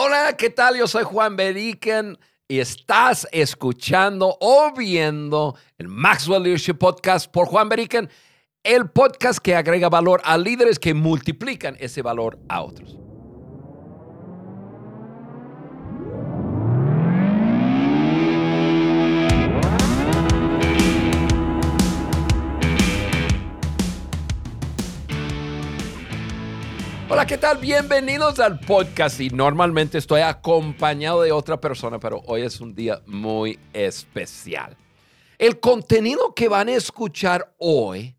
Hola, ¿qué tal? Yo soy Juan Beriken y estás escuchando o viendo el Maxwell Leadership Podcast por Juan Beriken, el podcast que agrega valor a líderes que multiplican ese valor a otros. Hola, ¿qué tal? Bienvenidos al podcast. Y normalmente estoy acompañado de otra persona, pero hoy es un día muy especial. El contenido que van a escuchar hoy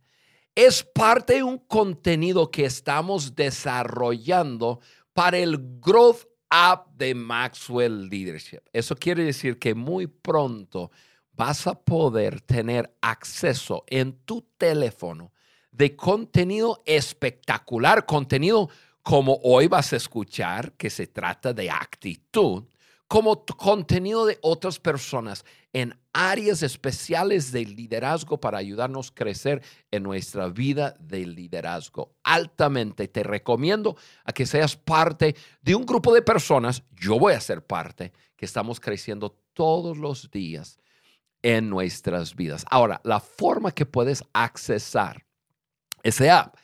es parte de un contenido que estamos desarrollando para el Growth App de Maxwell Leadership. Eso quiere decir que muy pronto vas a poder tener acceso en tu teléfono de contenido espectacular, contenido como hoy vas a escuchar, que se trata de actitud, como contenido de otras personas en áreas especiales de liderazgo para ayudarnos a crecer en nuestra vida de liderazgo. Altamente te recomiendo a que seas parte de un grupo de personas, yo voy a ser parte, que estamos creciendo todos los días en nuestras vidas. Ahora, la forma que puedes accesar ese app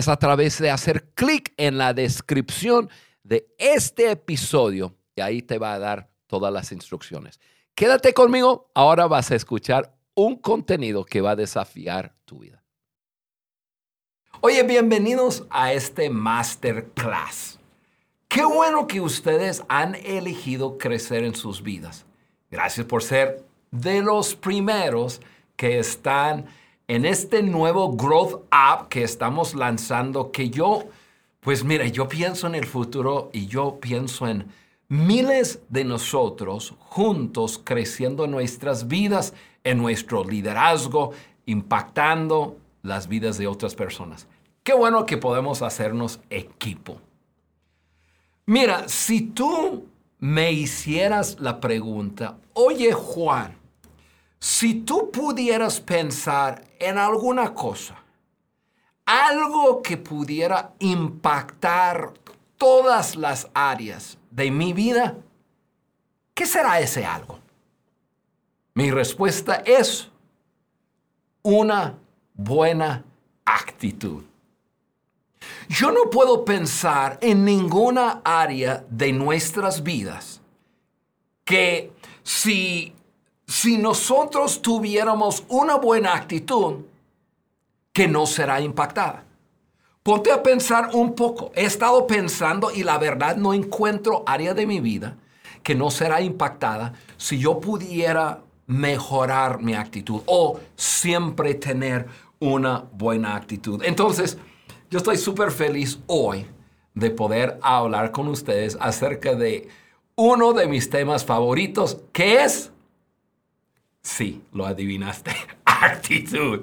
es a través de hacer clic en la descripción de este episodio y ahí te va a dar todas las instrucciones. Quédate conmigo, ahora vas a escuchar un contenido que va a desafiar tu vida. Oye, bienvenidos a este masterclass. Qué bueno que ustedes han elegido crecer en sus vidas. Gracias por ser de los primeros que están en este nuevo Growth App que estamos lanzando, que yo, pues mira, yo pienso en el futuro y yo pienso en miles de nosotros juntos creciendo en nuestras vidas, en nuestro liderazgo, impactando las vidas de otras personas. Qué bueno que podemos hacernos equipo. Mira, si tú me hicieras la pregunta, oye Juan, si tú pudieras pensar en alguna cosa, algo que pudiera impactar todas las áreas de mi vida, ¿qué será ese algo? Mi respuesta es una buena actitud. Yo no puedo pensar en ninguna área de nuestras vidas que si si nosotros tuviéramos una buena actitud, que no será impactada. Ponte a pensar un poco. He estado pensando y la verdad no encuentro área de mi vida que no será impactada si yo pudiera mejorar mi actitud o siempre tener una buena actitud. Entonces, yo estoy súper feliz hoy de poder hablar con ustedes acerca de uno de mis temas favoritos, que es Sí, lo adivinaste. actitud.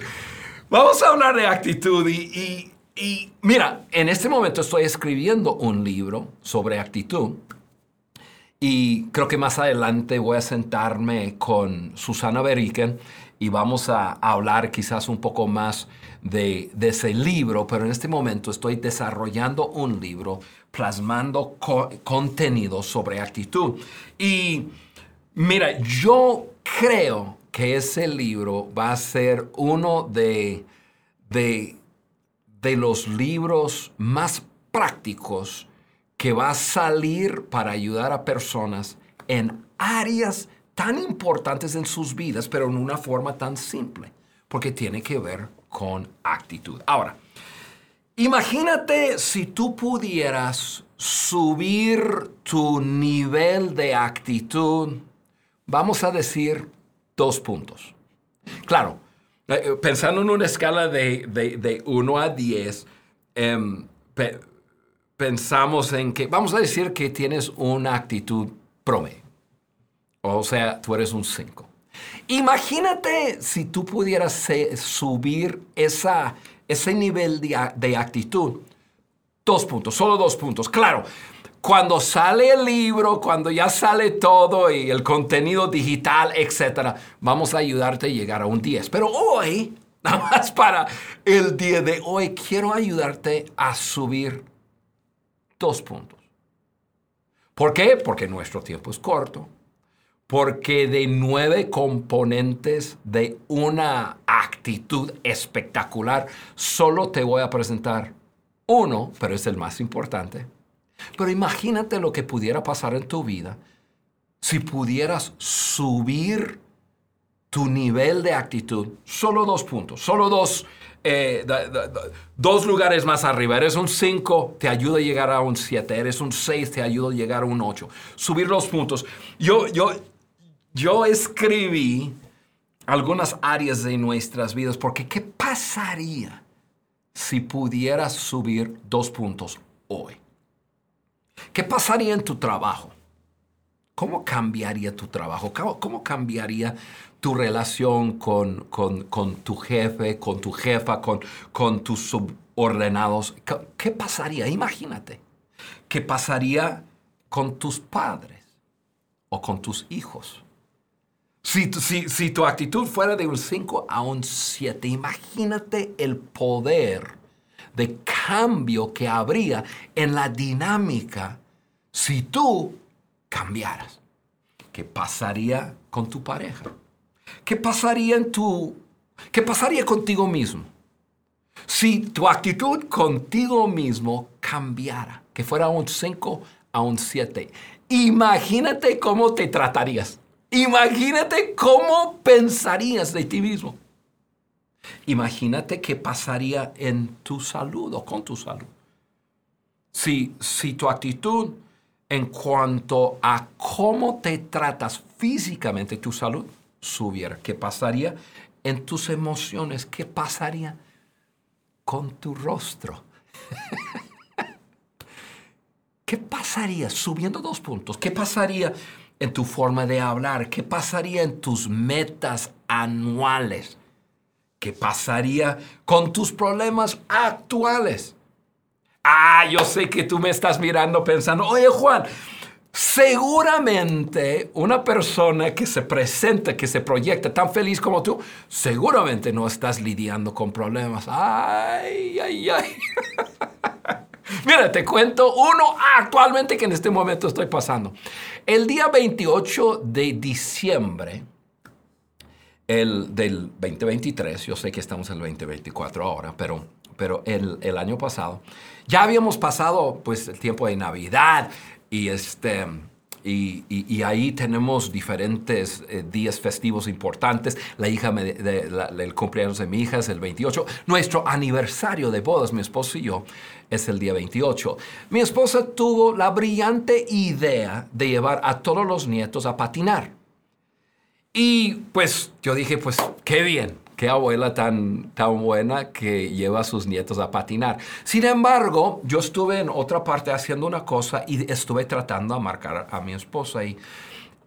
Vamos a hablar de actitud y, mira, en este momento estoy escribiendo un libro sobre actitud y creo que más adelante voy a sentarme con Susana Beriken y vamos a, hablar quizás un poco más de, ese libro, pero en este momento estoy desarrollando un libro plasmando contenido sobre actitud. Y mira, yo creo que ese libro va a ser uno de, de, los libros más prácticos que va a salir para ayudar a personas en áreas tan importantes en sus vidas, pero en una forma tan simple, porque tiene que ver con actitud. Ahora, imagínate si tú pudieras subir tu nivel de actitud vamos a decir dos puntos. Claro, eh, eh, pensando en una escala de, 1 a 10, em, pensamos en que, vamos a decir que tienes una actitud promedio. O sea, tú eres un 5. Imagínate si tú pudieras subir esa, ese nivel de, de actitud. Dos puntos, solo dos puntos. Claro, cuando sale el libro, cuando ya sale todo y el contenido digital, etcétera, vamos a ayudarte a llegar a un 10. Pero hoy, nada más para el día de hoy, quiero ayudarte a subir dos puntos. ¿Por qué? Porque nuestro tiempo es corto. Porque de nueve componentes de una actitud espectacular, solo te voy a presentar uno, pero es el más importante. Pero imagínate lo que pudiera pasar en tu vida si pudieras subir tu nivel de actitud, solo dos puntos, solo dos, eh, dos lugares más arriba. Eres un 5, te ayuda a llegar a un 7. Eres un 6, te ayuda a llegar a un 8. Subir los puntos. Yo, yo, yo escribí algunas áreas de nuestras vidas porque ¿qué pasaría si pudieras subir dos puntos hoy? ¿Qué pasaría en tu trabajo? ¿Cómo cambiaría tu trabajo? ¿Cómo, cambiaría tu relación con, tu jefe, con tu jefa, con, con tus subordinados? ¿Qué pasaría? Imagínate. ¿Qué pasaría con tus padres o con tus hijos? Si, si, si, tu actitud fuera de un 5 a un 7, imagínate el poder de cambio que habría en la dinámica si tú cambiaras? ¿Qué pasaría con tu pareja? ¿Qué pasaría en tu qué pasaría contigo mismo? Si tu actitud contigo mismo cambiara, que fuera un 5 a un 7, imagínate cómo te tratarías. Imagínate cómo pensarías de ti mismo. Imagínate qué pasaría en tu salud o con tu salud. Si, si tu actitud en cuanto a cómo te tratas físicamente tu salud subiera. ¿Qué pasaría en tus emociones? ¿Qué pasaría con tu rostro? ¿Qué pasaría subiendo dos puntos? ¿Qué pasaría en tu forma de hablar? ¿Qué pasaría en tus metas anuales? ¿Qué pasaría con tus problemas actuales? Ah, yo sé que tú me estás mirando pensando, oye Juan, seguramente una persona que se presenta, que se proyecta tan feliz como tú, seguramente no estás lidiando con problemas. Ay, ay, ay. Mira, te cuento uno actualmente que en este momento estoy pasando. El día 28 de diciembre el, del 2023, yo sé que estamos en el 2024 ahora, pero, pero el, año pasado, ya habíamos pasado pues el tiempo de Navidad y este... Y, ahí tenemos diferentes eh, días festivos importantes. La hija el cumpleaños de mi hija es el 28. Nuestro aniversario de bodas, mi esposo y yo, es el día 28. Mi esposa tuvo la brillante idea de llevar a todos los nietos a patinar. Y pues yo dije, pues qué bien, qué abuela tan, tan buena que lleva a sus nietos a patinar. Sin embargo, yo estuve en otra parte haciendo una cosa y estuve tratando de marcar a mi esposa y,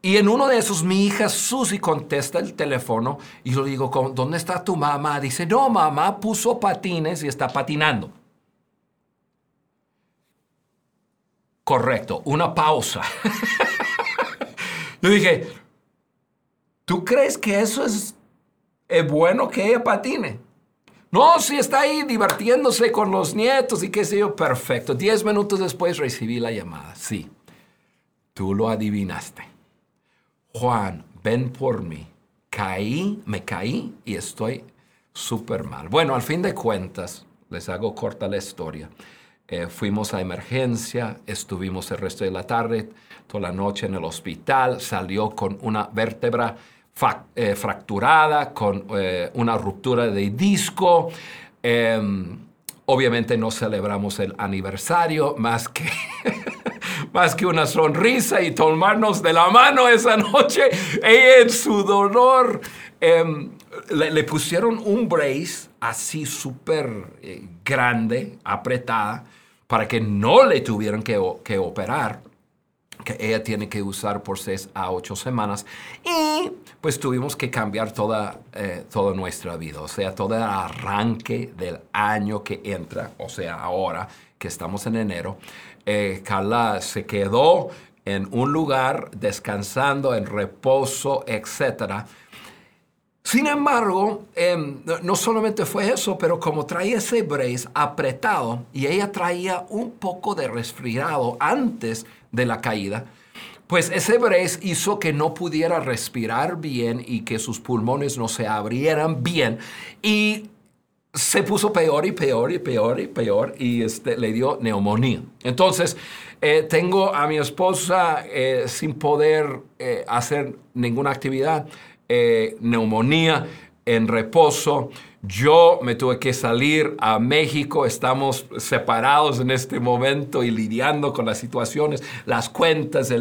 y en uno de esos mi hija Susi contesta el teléfono y yo digo, ¿dónde está tu mamá? Dice, no, mamá puso patines y está patinando. Correcto, una pausa. yo dije, ¿tú crees que eso es es bueno que ella patine. No, si está ahí divirtiéndose con los nietos y qué sé yo, perfecto. Diez minutos después recibí la llamada. Sí, tú lo adivinaste. Juan, ven por mí. Caí, me caí y estoy súper mal. Bueno, al fin de cuentas, les hago corta la historia. Eh, fuimos a emergencia, estuvimos el resto de la tarde, toda la noche en el hospital, salió con una vértebra eh, fracturada, con eh, una ruptura de disco. Em, obviamente no celebramos el aniversario más que, más que una sonrisa y tomarnos de la mano esa noche. Ella en su dolor em, le, pusieron un brace así súper eh, grande, apretada, para que no le tuvieran que, que operar que ella tiene que usar por seis a ocho semanas. Y pues tuvimos que cambiar toda, eh, toda nuestra vida, o sea, todo el arranque del año que entra, o sea, ahora que estamos en enero. Eh, Carla se quedó en un lugar descansando, en reposo, etc. Sin embargo, em, no solamente fue eso, pero como traía ese brace apretado y ella traía un poco de resfriado antes de la caída, pues ese brace hizo que no pudiera respirar bien y que sus pulmones no se abrieran bien. Y se puso peor y peor y peor y peor y este, le dio neumonía. Entonces, eh, tengo a mi esposa eh, sin poder eh, hacer ninguna actividad, neumonía en reposo. Yo me tuve que salir a México, estamos separados en este momento y lidiando con las situaciones, las cuentas.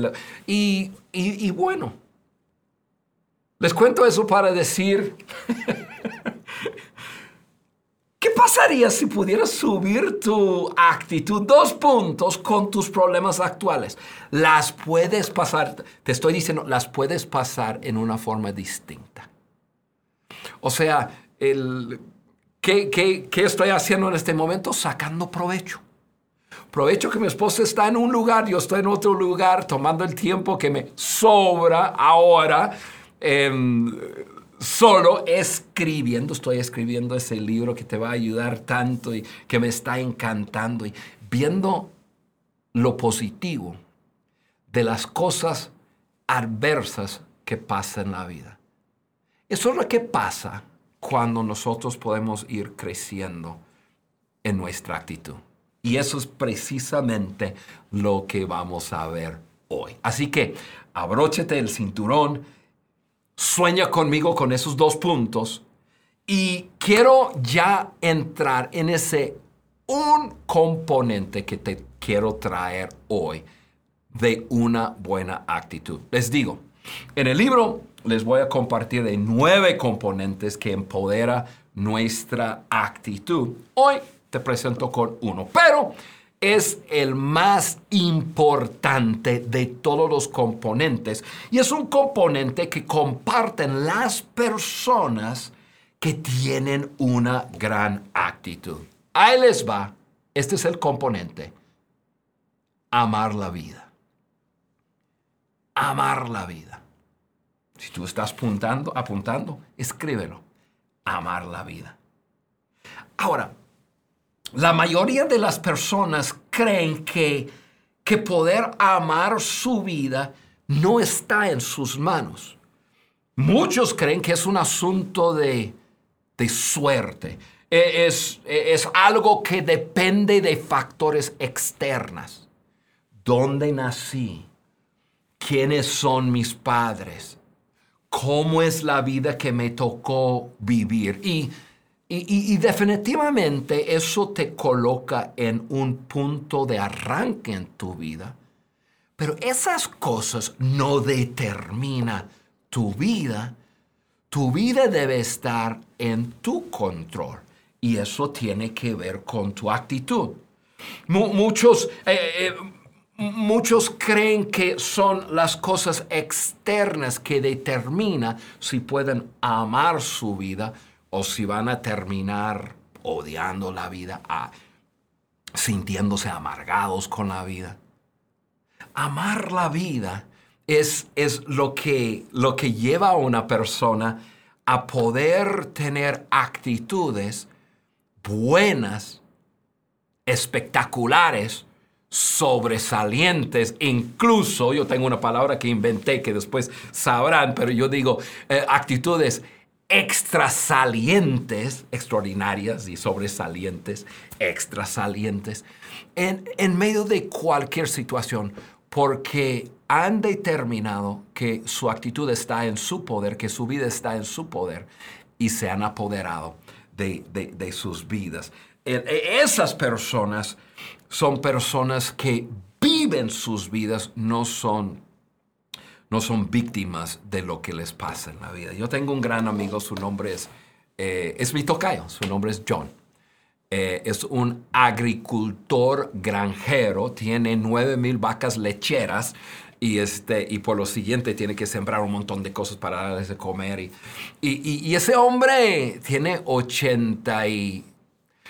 y, y bueno, les cuento eso para decir, ¿qué pasaría si pudieras subir tu actitud dos puntos con tus problemas actuales? Las puedes pasar, te estoy diciendo, las puedes pasar en una forma distinta. O sea, el, ¿qué, qué, estoy haciendo en este momento? Sacando provecho. Provecho que mi esposa está en un lugar, yo estoy en otro lugar, tomando el tiempo que me sobra ahora, em, solo escribiendo, estoy escribiendo ese libro que te va a ayudar tanto y que me está encantando y viendo lo positivo de las cosas adversas que pasan en la vida. Eso es lo que pasa cuando nosotros podemos ir creciendo en nuestra actitud. Y eso es precisamente lo que vamos a ver hoy. Así que abróchete el cinturón, sueña conmigo con esos dos puntos y quiero ya entrar en ese un componente que te quiero traer hoy de una buena actitud. Les digo, en el libro les voy a compartir de nueve componentes que empodera nuestra actitud. Hoy te presento con uno, pero es el más importante de todos los componentes y es un componente que comparten las personas que tienen una gran actitud. Ahí les va, este es el componente, amar la vida. Amar la vida. Si tú estás apuntando, apuntando, escríbelo. Amar la vida. Ahora, la mayoría de las personas creen que, que poder amar su vida no está en sus manos. Muchos creen que es un asunto de, de suerte. E, es, e, es algo que depende de factores externos. ¿Dónde nací? ¿Quiénes son mis padres? Cómo es la vida que me tocó vivir. Y, y, definitivamente eso te coloca en un punto de arranque en tu vida. Pero esas cosas no determinan tu vida. Tu vida debe estar en tu control. Y eso tiene que ver con tu actitud. muchos, eh, eh, Muchos creen que son las cosas externas que determinan si pueden amar su vida o si van a terminar odiando la vida, sintiéndose amargados con la vida. Amar la vida es, es lo, que, lo que lleva a una persona a poder tener actitudes buenas, espectaculares, sobresalientes, incluso yo tengo una palabra que inventé que después sabrán, pero yo digo eh, actitudes extrasalientes, extraordinarias y sobresalientes, extrasalientes, en, en medio de cualquier situación, porque han determinado que su actitud está en su poder, que su vida está en su poder y se han apoderado de, sus vidas. E, esas personas son personas que viven sus vidas, no son, no son víctimas de lo que les pasa en la vida. Yo tengo un gran amigo, su nombre es, eh, es mi tocayo, su nombre es John. Eh, es un agricultor granjero, tiene nueve mil vacas lecheras y, este, y por lo siguiente tiene que sembrar un montón de cosas para darles de comer. Y, y, y ese hombre tiene 80 y,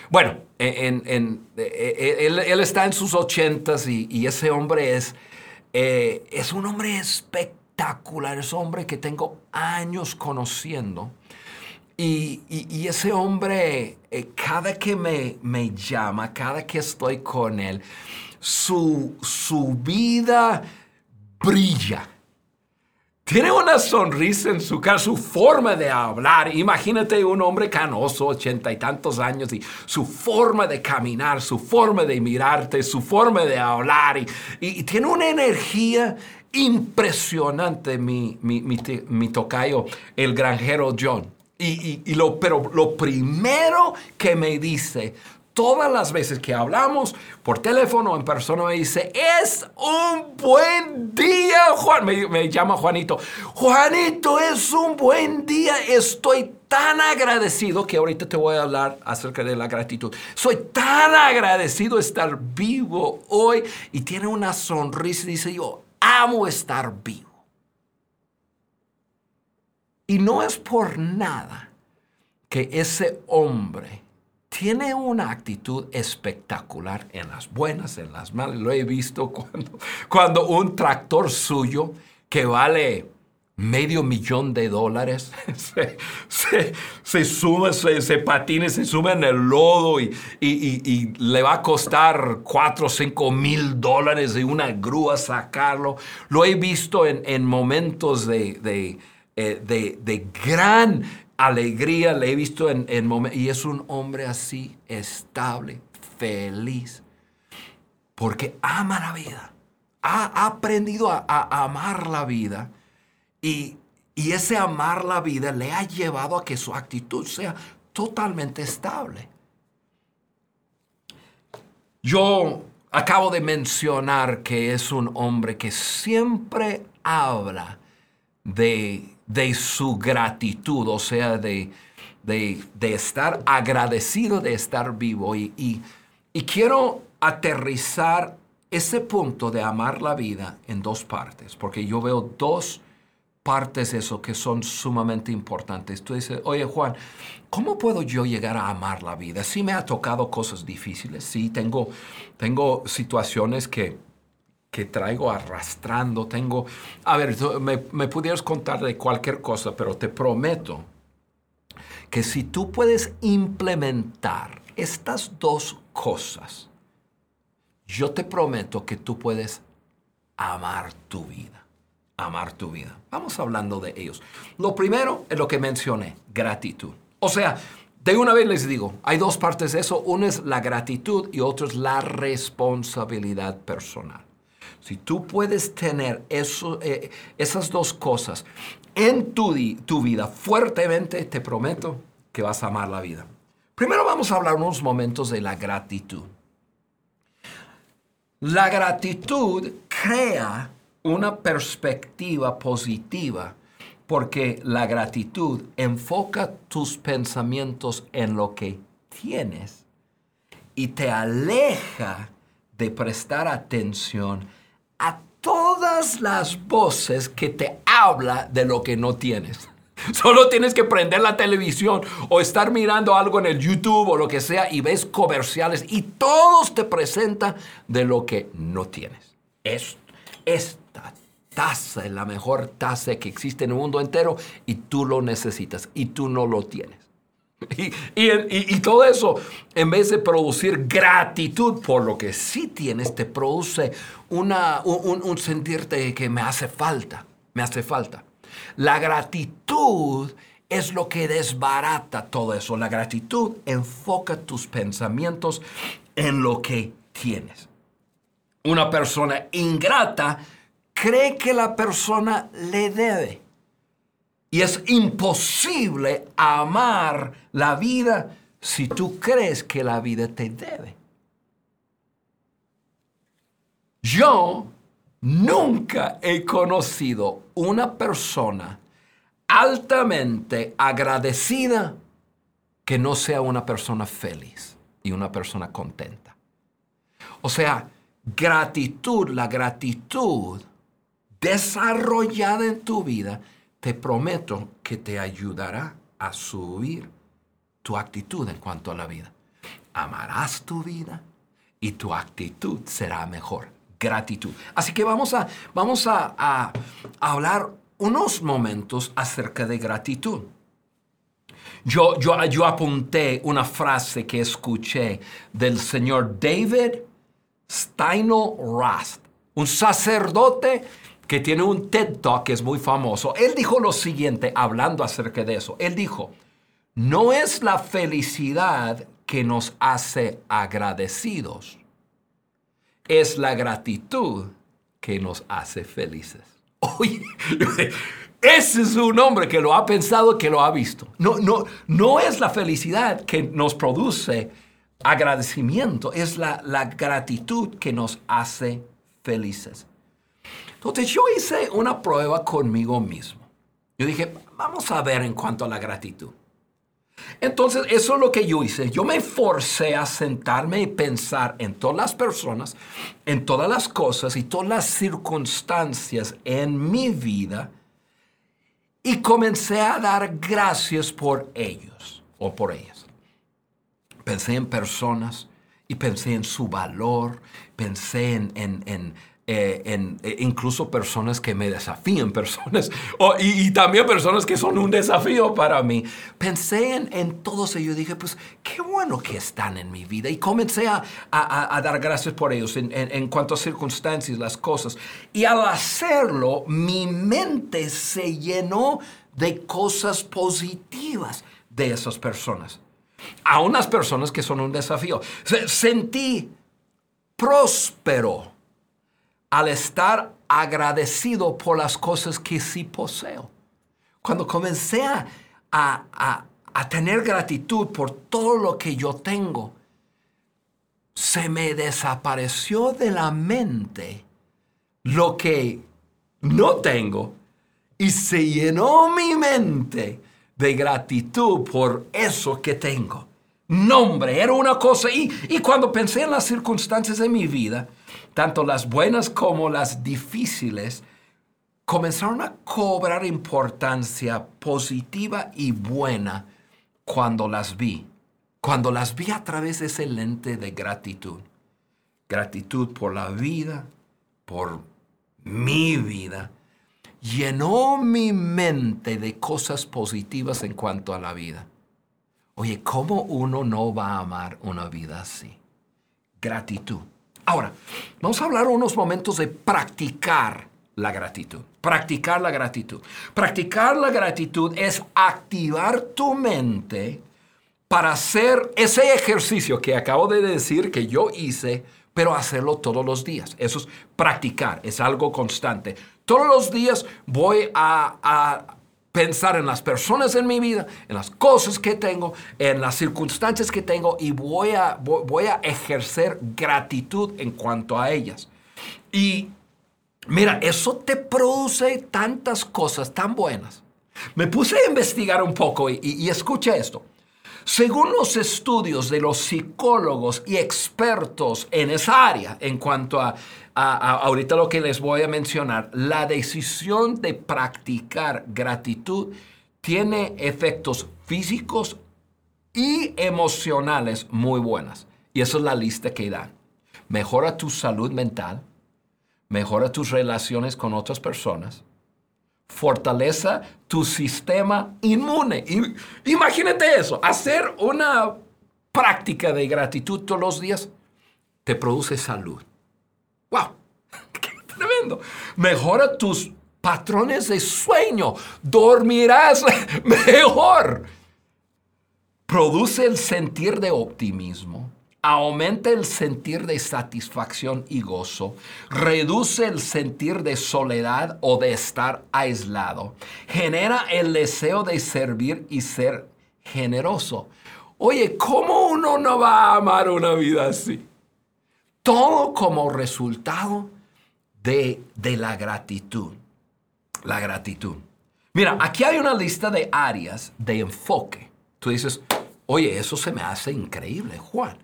bueno, en, e, e, él, está en sus ochentas y, ese hombre es, eh, es un hombre espectacular, es un hombre que tengo años conociendo. Y, ese hombre, eh, cada que me, me llama, cada que estoy con él, su, su vida brilla. Tiene una sonrisa en su cara, su forma de hablar. Imagínate un hombre canoso, ochenta y tantos años, y su forma de caminar, su forma de mirarte, su forma de hablar. Y, tiene una energía impresionante, mi, mi, tocayo, el granjero John. Y, y, lo, pero lo primero que me dice, todas las veces que hablamos por teléfono o en persona me dice, es un buen día, Juan. Me, llama Juanito. Juanito, es un buen día. Estoy tan agradecido que ahorita te voy a hablar acerca de la gratitud. Soy tan agradecido de estar vivo hoy y tiene una sonrisa y dice, yo amo estar vivo. Y no es por nada que ese hombre tiene una actitud espectacular en las buenas, en las malas. Lo he visto cuando, cuando un tractor suyo que vale medio millón de dólares se, se, se sube, se, se, patina, se sube en el lodo y, y, le va a costar cuatro o cinco mil dólares de una grúa sacarlo. Lo he visto en, en momentos de, de, eh, de, de gran alegría, le he visto en, en momentos, y es un hombre así, estable, feliz, porque ama la vida, ha, aprendido a, amar la vida y, y ese amar la vida le ha llevado a que su actitud sea totalmente estable. Yo acabo de mencionar que es un hombre que siempre habla de de su gratitud, o sea, de, de, estar agradecido de estar vivo. Y, y, quiero aterrizar ese punto de amar la vida en dos partes, porque yo veo dos partes de eso que son sumamente importantes. Tú dices, oye Juan, ¿cómo puedo yo llegar a amar la vida? Sí me ha tocado cosas difíciles, sí tengo, tengo situaciones que que traigo arrastrando. Tengo, a ver, me, pudieras contar de cualquier cosa, pero te prometo que si tú puedes implementar estas dos cosas, yo te prometo que tú puedes amar tu vida. Amar tu vida. Vamos hablando de ellos. Lo primero es lo que mencioné, gratitud. O sea, de una vez les digo, hay dos partes de eso. Una es la gratitud y otra es la responsabilidad personal. Si tú puedes tener eh, esas dos cosas en tu, tu vida fuertemente, te prometo que vas a amar la vida. Primero vamos a hablar unos momentos de la gratitud. La gratitud crea una perspectiva positiva porque la gratitud enfoca tus pensamientos en lo que tienes y te aleja de prestar atención a todas las voces que te habla de lo que no tienes. Solo tienes que prender la televisión o estar mirando algo en el YouTube o lo que sea y ves comerciales y todos te presentan de lo que no tienes. Es, esta taza es la mejor taza que existe en el mundo entero y tú lo necesitas y tú no lo tienes. Y, todo eso, en vez de producir gratitud por lo que sí tienes, te produce un, un sentirte que me hace falta, me hace falta. La gratitud es lo que desbarata todo eso. La gratitud enfoca tus pensamientos en lo que tienes. Una persona ingrata cree que la persona le debe. Y es imposible amar la vida si tú crees que la vida te debe. Yo nunca he conocido una persona altamente agradecida que no sea una persona feliz y una persona contenta. O sea, gratitud, la gratitud desarrollada en tu vida te prometo que te ayudará a subir tu actitud en cuanto a la vida. Amarás tu vida y tu actitud será mejor. Gratitud. Así que vamos a, vamos a, hablar unos momentos acerca de gratitud. Yo, yo, yo apunté una frase que escuché del señor David Steino Rast, un sacerdote que tiene un TED Talk que es muy famoso. Él dijo lo siguiente, hablando acerca de eso. Él dijo, no es la felicidad que nos hace agradecidos, es la gratitud que nos hace felices. Oye, ese es un hombre que lo ha pensado, que lo ha visto. No, no, no es la felicidad que nos produce agradecimiento, es la, la gratitud que nos hace felices. Entonces yo hice una prueba conmigo mismo. Yo dije, vamos a ver en cuanto a la gratitud. Entonces, eso es lo que yo hice. Yo me forcé a sentarme y pensar en todas las personas, en todas las cosas y todas las circunstancias en mi vida y comencé a dar gracias por ellos o por ellas. Pensé en personas y pensé en su valor, pensé en, en eh, en, eh, incluso personas que me desafían, personas, y, también personas que son un desafío para mí. Pensé en, en todos ellos, dije, pues qué bueno que están en mi vida y comencé a, a, dar gracias por ellos en, en, cuanto a circunstancias, las cosas. Y al hacerlo, mi mente se llenó de cosas positivas de esas personas. A unas personas que son un desafío. Sentí próspero al estar agradecido por las cosas que sí poseo. Cuando comencé a, a, tener gratitud por todo lo que yo tengo, se me desapareció de la mente lo que no tengo y se llenó mi mente de gratitud por eso que tengo. Nombre, era una cosa. Y, y cuando pensé en las circunstancias de mi vida, tanto las buenas como las difíciles, comenzaron a cobrar importancia positiva y buena cuando las vi. Cuando las vi a través de ese lente de gratitud. Gratitud por la vida, por mi vida. Llenó mi mente de cosas positivas en cuanto a la vida. Oye, ¿cómo uno no va a amar una vida así? Gratitud. Ahora, vamos a hablar unos momentos de practicar la gratitud. Practicar la gratitud. Practicar la gratitud es activar tu mente para hacer ese ejercicio que acabo de decir que yo hice, pero hacerlo todos los días. Eso es practicar, es algo constante. Todos los días voy a, a pensar en las personas en mi vida, en las cosas que tengo, en las circunstancias que tengo y voy a, voy a ejercer gratitud en cuanto a ellas. Y mira, eso te produce tantas cosas tan buenas. Me puse a investigar un poco y, y, escucha esto. Según los estudios de los psicólogos y expertos en esa área, en cuanto a ahorita lo que les voy a mencionar, la decisión de practicar gratitud tiene efectos físicos y emocionales muy buenas. Y esa es la lista que dan. Mejora tu salud mental, mejora tus relaciones con otras personas, fortaleza tu sistema inmune. Imagínate eso, hacer una práctica de gratitud todos los días te produce salud. ¡Wow! ¡Qué tremendo! Mejora tus patrones de sueño. Dormirás mejor. Produce el sentir de optimismo. Aumenta el sentir de satisfacción y gozo. Reduce el sentir de soledad o de estar aislado. Genera el deseo de servir y ser generoso. Oye, ¿cómo uno no va a amar una vida así? Todo como resultado de, la gratitud. La gratitud. Mira, aquí hay una lista de áreas de enfoque. Tú dices, oye, eso se me hace increíble, Juan.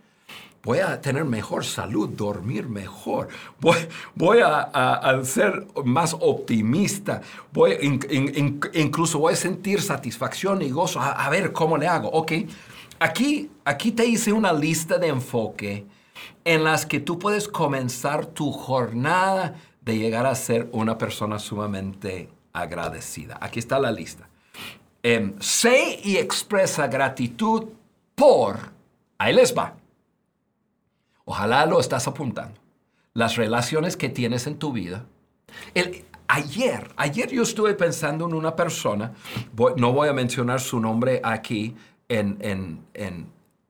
Voy a tener mejor salud, dormir mejor. Voy, a, ser más optimista. Voy, incluso voy a sentir satisfacción y gozo. A, a, ver cómo le hago. Ok, aquí, aquí te hice una lista de enfoque en las que tú puedes comenzar tu jornada de llegar a ser una persona sumamente agradecida. Aquí está la lista. Em, sé y expresa gratitud por, ahí les va. Ojalá lo estás apuntando. las relaciones que tienes en tu vida. El, ayer, ayer yo estuve pensando en una persona, no voy a mencionar su nombre aquí en, en, en,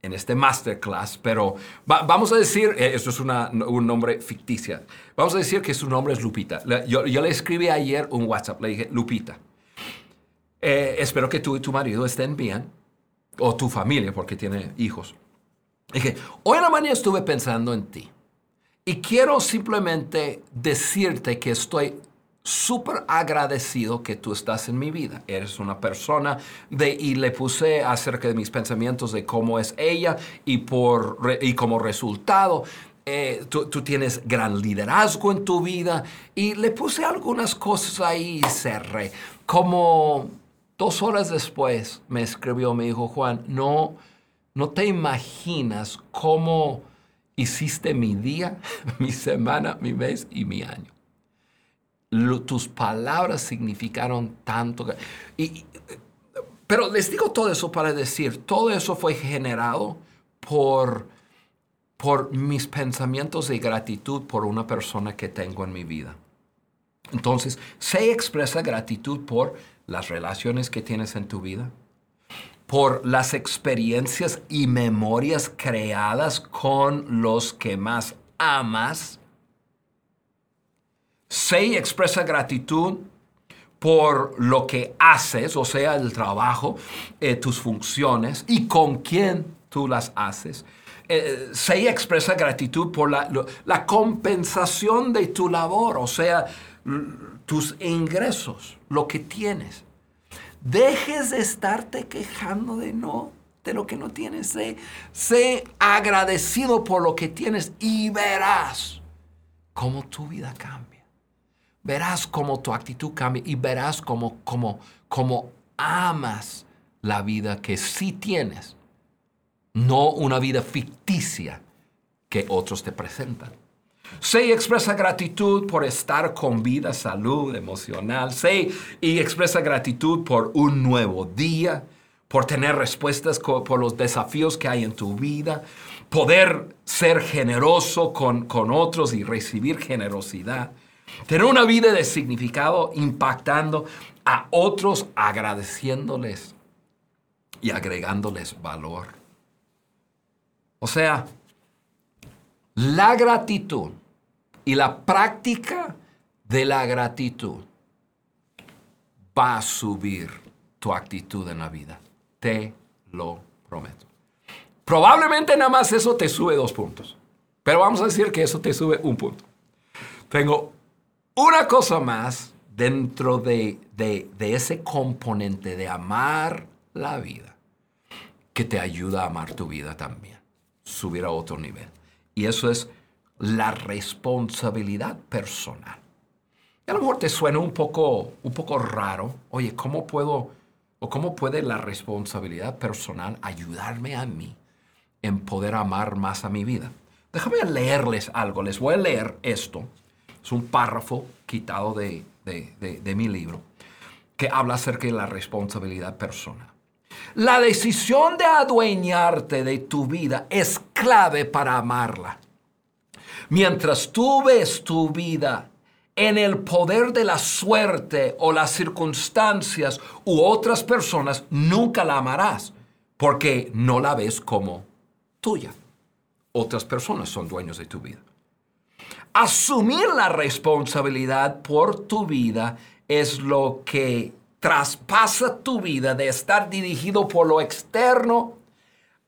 en este masterclass, pero vamos a decir, eh, esto es un nombre ficticio, vamos a decir que su nombre es Lupita. Yo, yo le escribí ayer un WhatsApp, le dije, Lupita, eh, espero que tú y tu marido estén bien, o tu familia, porque tiene hijos. Dije, hoy en la mañana estuve pensando en ti. Y quiero simplemente decirte que estoy súper agradecido que tú estás en mi vida. Eres una persona de, y le puse acerca de mis pensamientos de cómo es ella y, por, y como resultado. Eh, tú, tienes gran liderazgo en tu vida y le puse algunas cosas ahí y cerré. Como dos horas después me escribió, me dijo, Juan, no, no te imaginas cómo hiciste mi día, mi semana, mi mes y mi año. Tus palabras significaron tanto. Y, pero les digo todo eso para decir, todo eso fue generado por, por mis pensamientos de gratitud por una persona que tengo en mi vida. Entonces, se expresa gratitud por las relaciones que tienes en tu vida, por las experiencias y memorias creadas con los que más amas. Se expresa gratitud por lo que haces, o sea, el trabajo, eh, tus funciones y con quién tú las haces. Eh, se expresa gratitud por la, la, compensación de tu labor, o sea, tus ingresos, lo que tienes. Dejes de estarte quejando de no, de lo que no tienes. Sé, sé agradecido por lo que tienes y verás cómo tu vida cambia. Verás cómo tu actitud cambia y verás cómo, cómo, cómo amas la vida que sí tienes. No una vida ficticia que otros te presentan. Y expresa gratitud por estar con vida, salud emocional. Sé y expresa gratitud por un nuevo día, por tener respuestas por los desafíos que hay en tu vida, poder ser generoso con, con otros y recibir generosidad. Tener una vida de significado impactando a otros, agradeciéndoles y agregándoles valor. O sea, la gratitud y la práctica de la gratitud va a subir tu actitud en la vida. Te lo prometo. Probablemente nada más eso te sube dos puntos. Pero vamos a decir que eso te sube un punto. Tengo una cosa más dentro de, de, ese componente de amar la vida que te ayuda a amar tu vida también. Subir a otro nivel. Y eso es la responsabilidad personal. a lo mejor te suena un poco, un poco raro. Oye, ¿cómo puedo o cómo puede la responsabilidad personal ayudarme a mí en poder amar más a mi vida? Déjame leerles algo. Les voy a leer esto. Es un párrafo quitado de, de mi libro que habla acerca de la responsabilidad personal. La decisión de adueñarte de tu vida es clave para amarla. Mientras tú ves tu vida en el poder de la suerte o las circunstancias u otras personas, nunca la amarás porque no la ves como tuya. Otras personas son dueños de tu vida. Asumir la responsabilidad por tu vida es lo que traspasa tu vida de estar dirigido por lo externo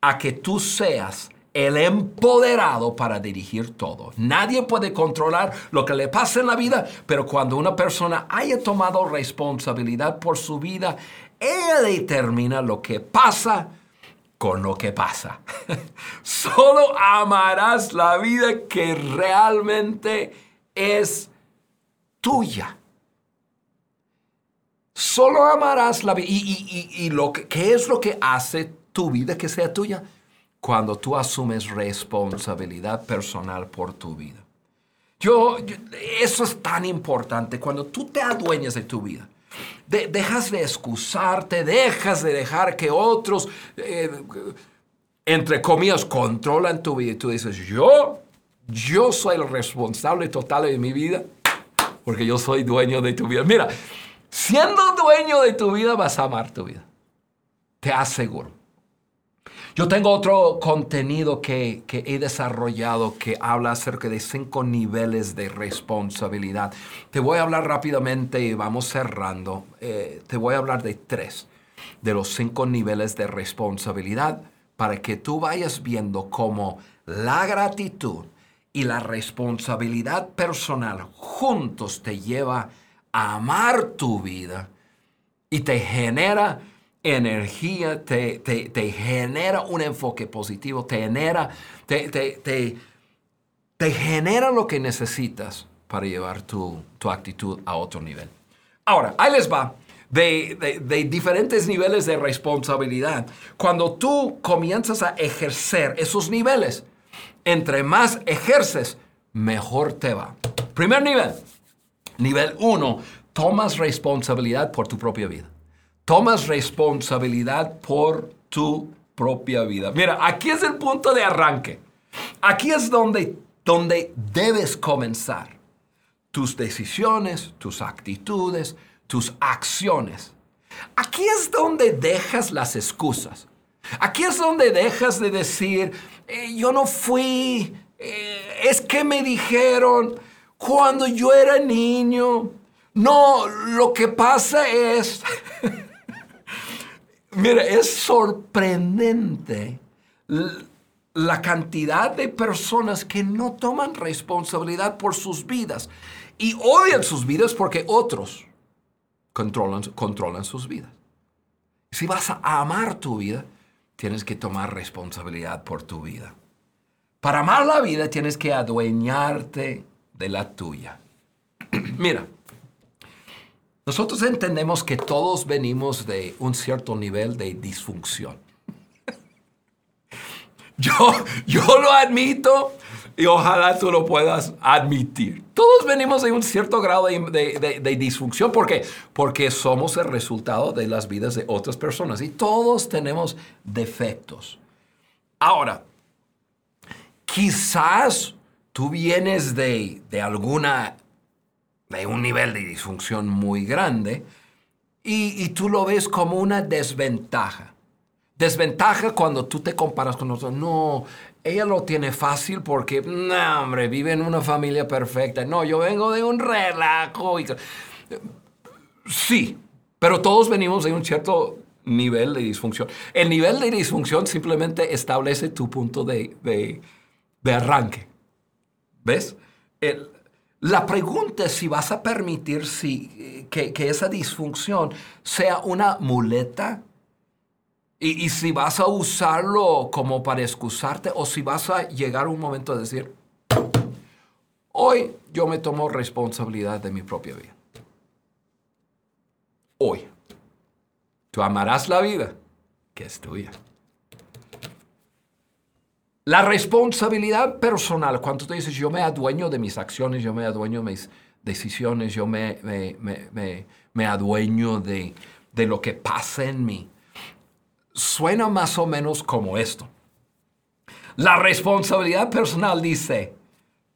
a que tú seas el empoderado para dirigir todo. Nadie puede controlar lo que le pasa en la vida, pero cuando una persona haya tomado responsabilidad por su vida, ella determina lo que pasa con lo que pasa. Solo amarás la vida que realmente es tuya. Solo amarás la vida. ¿Y, lo que, qué es lo que hace tu vida que sea tuya? Cuando tú asumes responsabilidad personal por tu vida. Yo, eso es tan importante. Cuando tú te adueñas de tu vida, dejas de excusarte, dejas de dejar que otros, eh, entre comillas, controlan tu vida. Y tú dices, yo, yo soy el responsable total de mi vida porque yo soy dueño de tu vida. Mira, siendo dueño de tu vida vas a amar tu vida. Te aseguro. Yo tengo otro contenido que, he desarrollado que habla acerca de cinco niveles de responsabilidad. Te voy a hablar rápidamente y vamos cerrando. Eh, te voy a hablar de tres de los cinco niveles de responsabilidad para que tú vayas viendo cómo la gratitud y la responsabilidad personal juntos te lleva a amar tu vida y te genera energía, te, genera un enfoque positivo, te genera, te, genera lo que necesitas para llevar tu, actitud a otro nivel. Ahora, ahí les va. De, de, diferentes niveles de responsabilidad. Cuando tú comienzas a ejercer esos niveles, entre más ejerces, mejor te va. Primer nivel, nivel uno, tomas responsabilidad por tu propia vida tomas responsabilidad por tu propia vida. Mira, aquí es el punto de arranque. Aquí es donde, donde debes comenzar. Tus decisiones, tus actitudes, tus acciones. Aquí es donde dejas las excusas. Aquí es donde dejas de decir, eh, yo no fui, eh, es que me dijeron cuando yo era niño. No, lo que pasa es... Mira, es sorprendente la cantidad de personas que no toman responsabilidad por sus vidas y odian sus vidas porque otros controlan, controlan sus vidas. Si vas a amar tu vida, tienes que tomar responsabilidad por tu vida. Para amar la vida tienes que adueñarte de la tuya. Mira, nosotros entendemos que todos venimos de un cierto nivel de disfunción. Yo, yo lo admito y ojalá tú lo puedas admitir. Todos venimos de un cierto grado de, disfunción. ¿Por qué? Porque somos el resultado de las vidas de otras personas y todos tenemos defectos. Ahora, quizás tú vienes de, de alguna de un nivel de disfunción muy grande y, tú lo ves como una desventaja. Desventaja cuando tú te comparas con otros. No, ella lo tiene fácil porque, hombre, vive en una familia perfecta. No, yo vengo de un relajo. Y... Sí, pero todos venimos de un cierto nivel de disfunción. El nivel de disfunción simplemente establece tu punto de, de, arranque. ¿Ves? El, la pregunta es si vas a permitir si, que, esa disfunción sea una muleta y, y, si vas a usarlo como para excusarte o si vas a llegar a un momento de decir, hoy yo me tomo responsabilidad de mi propia vida. Hoy. Tú amarás la vida que es tuya. La responsabilidad personal, cuando tú dices, yo me adueño de mis acciones, yo me adueño de mis decisiones, yo me, me, adueño de, de lo que pasa en mí, suena más o menos como esto. La responsabilidad personal dice,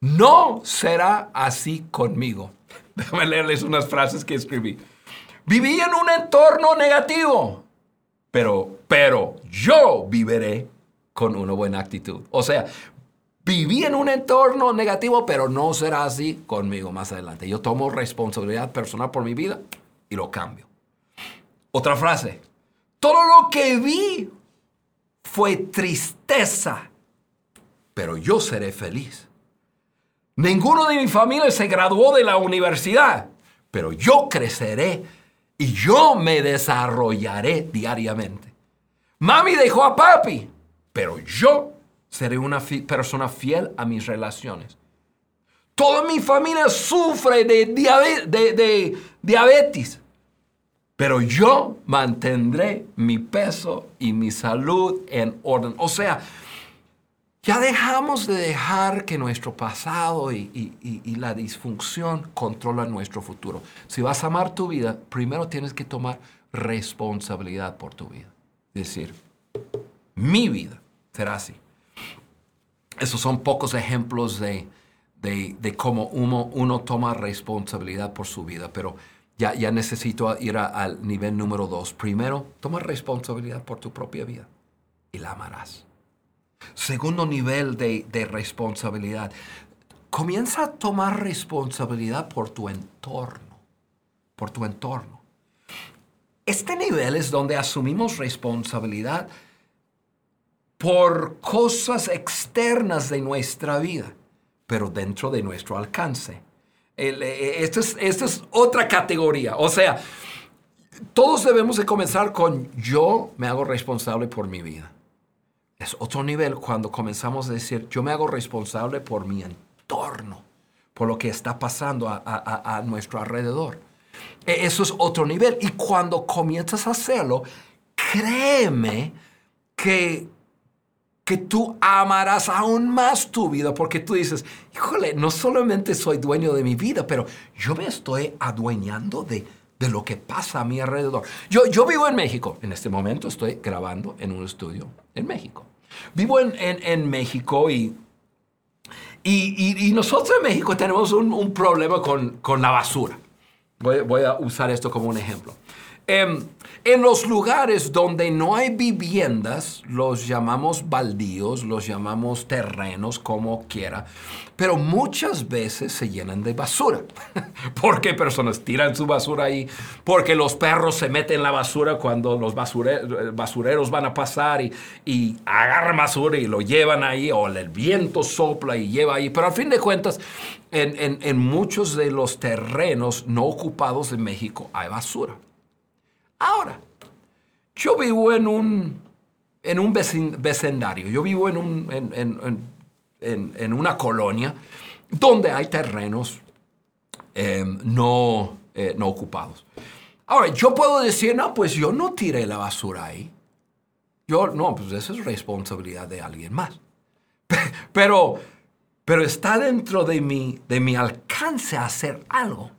no será así conmigo. Déjame leerles unas frases que escribí. Viví en un entorno negativo, pero, pero yo viviré con una buena actitud. O sea, viví en un entorno negativo, pero no será así conmigo más adelante. Yo tomo responsabilidad personal por mi vida y lo cambio. Otra frase. Todo lo que vi fue tristeza, pero yo seré feliz. Ninguno de mi familia se graduó de la universidad, pero yo creceré y yo me desarrollaré diariamente. Mami dejó a papi, pero yo seré una persona fiel a mis relaciones. Toda mi familia sufre de, diabetes, pero yo mantendré mi peso y mi salud en orden. O sea, ya dejamos de dejar que nuestro pasado y, y, la disfunción controlan nuestro futuro. Si vas a amar tu vida, primero tienes que tomar responsabilidad por tu vida. Es decir, mi vida será así. esos son pocos ejemplos de, de, cómo uno, uno, toma responsabilidad por su vida, pero ya, ya necesito ir al nivel número dos. Primero, toma responsabilidad por tu propia vida y la amarás. Segundo nivel de, de responsabilidad, comienza a tomar responsabilidad por tu entorno, por tu entorno. Este nivel es donde asumimos responsabilidad por cosas externas de nuestra vida, pero dentro de nuestro alcance. Esta es, es otra categoría. O sea, todos debemos de comenzar con yo me hago responsable por mi vida. Es otro nivel cuando comenzamos a decir yo me hago responsable por mi entorno, por lo que está pasando a nuestro alrededor. E, eso es otro nivel. Y cuando comienzas a hacerlo, créeme que, que tú amarás aún más tu vida porque tú dices, híjole, no solamente soy dueño de mi vida, pero yo me estoy adueñando de, de lo que pasa a mi alrededor. Yo, yo vivo en México. En este momento estoy grabando en un estudio en México. Vivo en, en, México y y, y, nosotros en México tenemos un, un problema con, con, la basura. Voy, a usar esto como un ejemplo. Em, en los lugares donde no hay viviendas, los llamamos baldíos, los llamamos terrenos, como quiera, pero muchas veces se llenan de basura. porque personas tiran su basura ahí, porque los perros se meten en la basura cuando los basureros van a pasar y, y agarran basura y lo llevan ahí, o el viento sopla y lleva ahí. Pero al fin de cuentas, en, en muchos de los terrenos no ocupados de México hay basura. Ahora, yo vivo en un, en un vecindario, yo vivo en, un, en, una colonia donde hay terrenos em, no, eh, no ocupados. Ahora, yo puedo decir, no, pues yo no tiré la basura ahí. Yo, no, pues eso es responsabilidad de alguien más. Pero, pero está dentro de mi, de mi alcance hacer algo.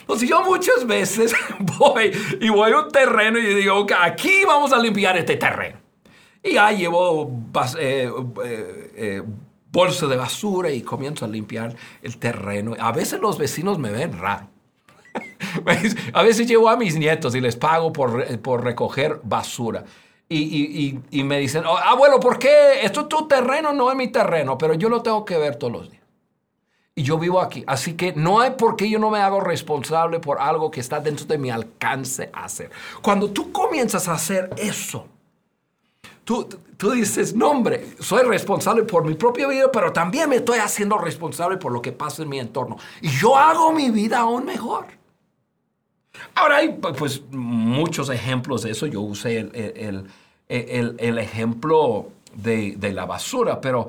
Entonces yo muchas veces voy y voy a un terreno y digo, aquí vamos a limpiar este terreno. Y ya llevo eh, eh, eh, bolsa de basura y comienzo a limpiar el terreno. A veces los vecinos me ven raro. a veces llevo a mis nietos y les pago por, por recoger basura. Y, y, y, me dicen, oh, abuelo, ¿por qué? Esto es tu terreno, no es mi terreno, pero yo lo tengo que ver todos los días y yo vivo aquí. Así que no hay por qué yo no me hago responsable por algo que está dentro de mi alcance hacer. Cuando tú comienzas a hacer eso, tú, tú dices, no hombre, soy responsable por mi propia vida, pero también me estoy haciendo responsable por lo que pasa en mi entorno. Y yo hago mi vida aún mejor. Ahora hay pues muchos ejemplos de eso. Yo usé el, el, el, ejemplo de, de la basura, pero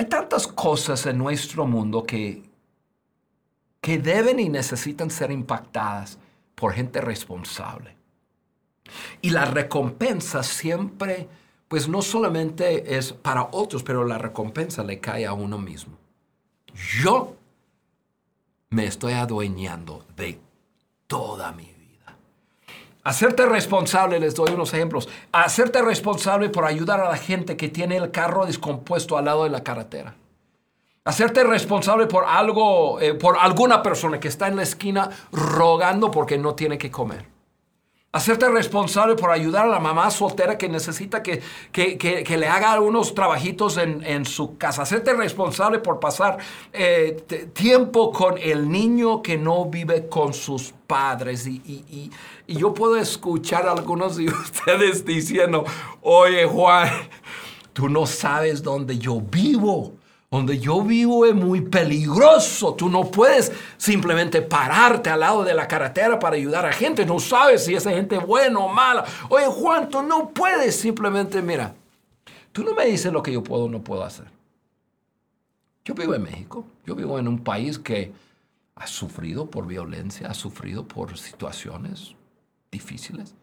hay tantas cosas en nuestro mundo que, que deben y necesitan ser impactadas por gente responsable. Y la recompensa siempre, pues no solamente es para otros, pero la recompensa le cae a uno mismo. Yo me estoy adueñando de toda mi vida. Hacerte responsable, les doy unos ejemplos. Hacerte responsable por ayudar a la gente que tiene el carro descompuesto al lado de la carretera. Hacerte responsable por algo, eh, por alguna persona que está en la esquina rogando porque no tiene que comer. Hacerte responsable por ayudar a la mamá soltera que necesita que, que, le haga unos trabajitos en, su casa. Hacerte responsable por pasar eh, tiempo con el niño que no vive con sus padres. Y, y, y yo puedo escuchar a algunos de ustedes diciendo, oye Juan, tú no sabes dónde yo vivo. Donde yo vivo es muy peligroso. Tú no puedes simplemente pararte al lado de la carretera para ayudar a gente. No sabes si esa gente es buena o mala. Oye, Juan, tú no puedes simplemente, mira, tú no me dices lo que yo puedo o no puedo hacer. Yo vivo en México. Yo vivo en un país que ha sufrido por violencia, ha sufrido por situaciones difíciles.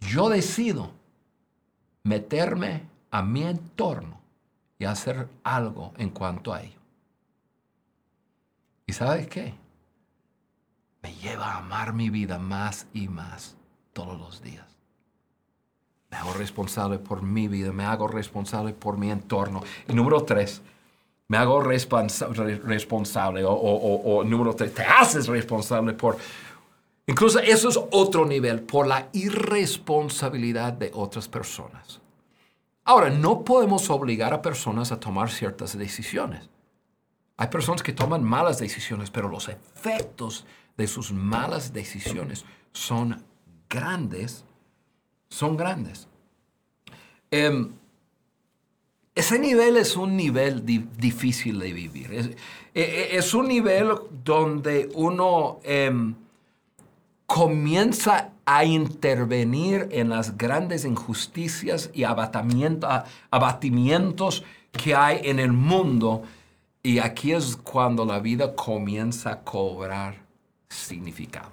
Yo decido meterme a mi entorno y hacer algo en cuanto a ello. ¿Y sabes qué? Me lleva a amar mi vida más y más todos los días. Me hago responsable por mi vida, me hago responsable por mi entorno. Y número tres, me hago responsable, o, o, número tres, te haces responsable por, incluso eso es otro nivel, por la irresponsabilidad de otras personas. Ahora, no podemos obligar a personas a tomar ciertas decisiones. Hay personas que toman malas decisiones, pero los efectos de sus malas decisiones son grandes, son grandes. Em, ese nivel es un nivel difícil de vivir. Es, e, e, es, un nivel donde uno em, comienza a intervenir en las grandes injusticias y abatimientos que hay en el mundo. Y aquí es cuando la vida comienza a cobrar significado.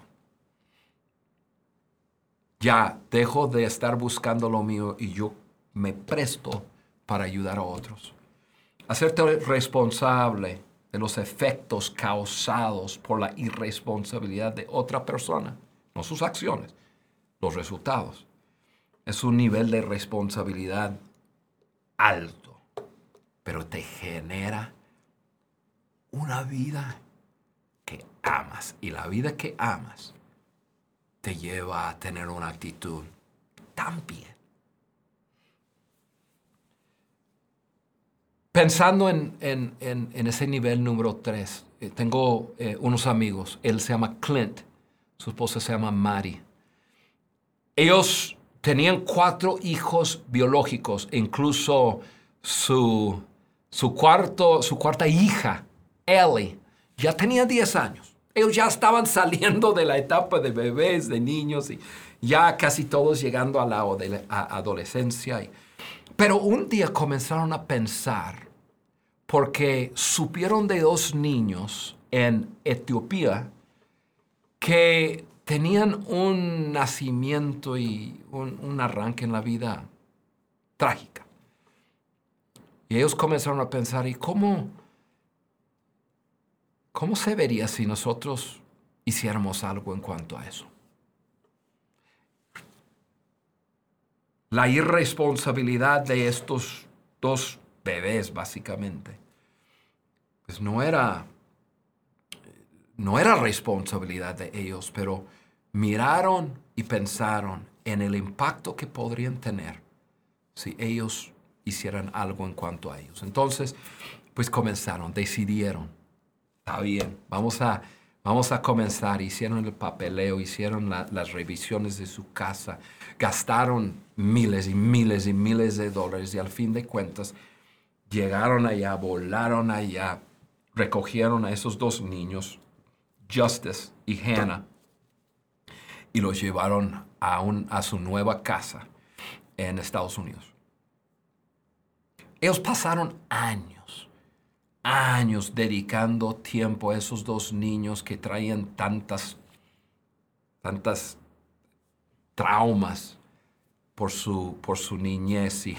Ya dejo de estar buscando lo mío y yo me presto para ayudar a otros. Hacerte responsable de los efectos causados por la irresponsabilidad de otra persona, no sus acciones, los resultados. Es un nivel de responsabilidad alto, pero te genera una vida que amas. Y la vida que amas te lleva a tener una actitud tan bien Pensando en, ese nivel número tres, eh, tengo eh, unos amigos, él se llama Clint, su esposa se llama Mary. Ellos tenían cuatro hijos biológicos, incluso su, su, cuarto, su cuarta hija, Ellie, ya tenía 10 años. Ellos ya estaban saliendo de la etapa de bebés, de niños, y ya casi todos llegando a la adolescencia. Pero un día comenzaron a pensar porque supieron de dos niños en Etiopía que tenían un nacimiento y un, arranque en la vida trágica. Y ellos comenzaron a pensar, ¿y cómo, cómo se vería si nosotros hiciéramos algo en cuanto a eso? La irresponsabilidad de estos dos bebés básicamente, pues no era, no era responsabilidad de ellos, pero miraron y pensaron en el impacto que podrían tener si ellos hicieran algo en cuanto a ellos. Entonces, pues comenzaron, decidieron, está bien, vamos a, vamos a comenzar. Hicieron el papeleo, hicieron las revisiones de su casa, gastaron miles y miles y miles de dólares y al fin de cuentas, llegaron allá, volaron allá, recogieron a esos dos niños, Justice y Hannah, y los llevaron a, a su nueva casa en Estados Unidos. Ellos pasaron años, años dedicando tiempo a esos dos niños que traían tantas, tantas traumas por su, por su niñez. Y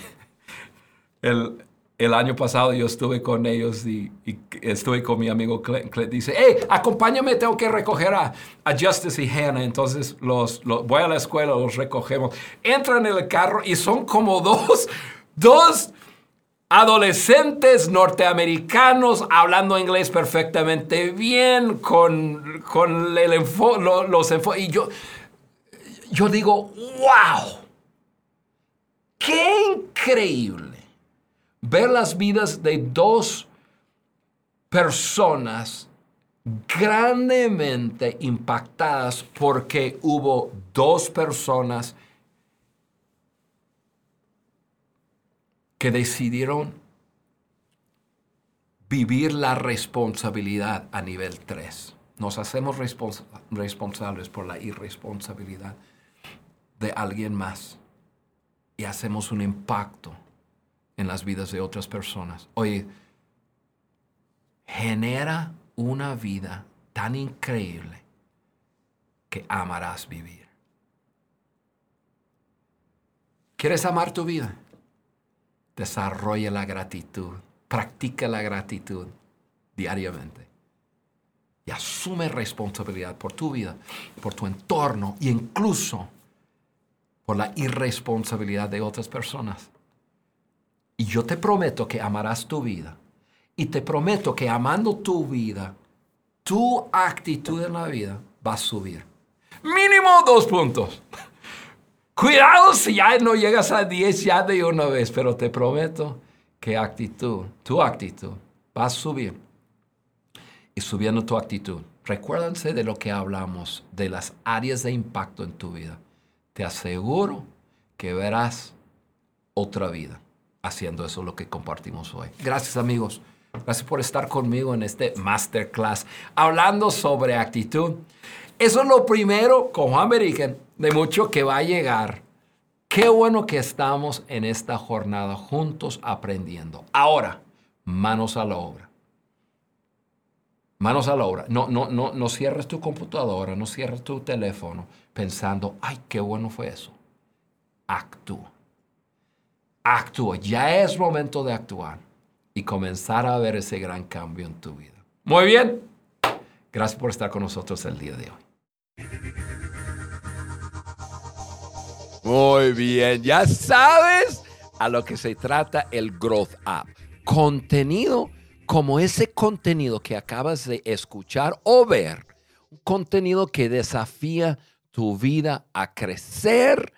el, el año pasado yo estuve con ellos y, estuve con mi amigo Clint. Clint dice, hey, acompáñame, tengo que recoger a, Justice y Hannah. Entonces los, voy a la escuela, los recogemos. Entran en el carro y son como dos, dos adolescentes norteamericanos hablando inglés perfectamente bien, con, con el los enfoques. Y yo, yo digo, wow, qué increíble ver las vidas de dos personas grandemente impactadas porque hubo dos personas que decidieron vivir la responsabilidad a nivel 3. Nos hacemos responsables por la irresponsabilidad de alguien más y hacemos un impacto en las vidas de otras personas. Oye, genera una vida tan increíble que amarás vivir. ¿Quieres amar tu vida? Desarrolla la gratitud, practica la gratitud diariamente y asume responsabilidad por tu vida, por tu entorno e incluso por la irresponsabilidad de otras personas. Y yo te prometo que amarás tu vida. Y te prometo que amando tu vida, tu actitud en la vida va a subir. Mínimo dos puntos. Cuidado si ya no llegas a 10 ya de una vez, pero te prometo que actitud, tu actitud va a subir. Y subiendo tu actitud, recuérdense de lo que hablamos, de las áreas de impacto en tu vida. Te aseguro que verás otra vida haciendo eso lo que compartimos hoy. Gracias amigos. Gracias por estar conmigo en este masterclass hablando sobre actitud. Eso es lo primero con Juan Beriken de mucho que va a llegar. Qué bueno que estamos en esta jornada juntos aprendiendo. Ahora, manos a la obra. Manos a la obra. No, no, no, no cierres tu computadora, no cierres tu teléfono pensando, ay, qué bueno fue eso. Actúa actúa. Ya es momento de actuar y comenzar a ver ese gran cambio en tu vida. Muy bien. Gracias por estar con nosotros el día de hoy. Muy bien, ya sabes a lo que se trata el Growth App. Contenido como ese contenido que acabas de escuchar o ver. Un contenido que desafía tu vida a crecer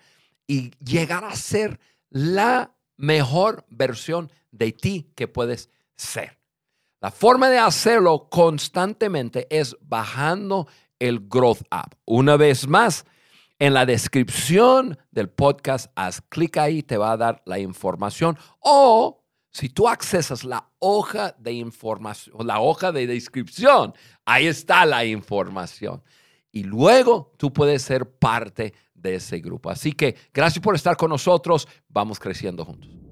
y llegar a ser la mejor versión de ti que puedes ser. La forma de hacerlo constantemente es bajando el Growth App. Una vez más, en la descripción del podcast, haz clic ahí, te va a dar la información. O si tú accesas la hoja de información, la hoja de descripción, ahí está la información. Y luego tú puedes ser parte de ese grupo. Así que gracias por estar con nosotros. Vamos creciendo juntos.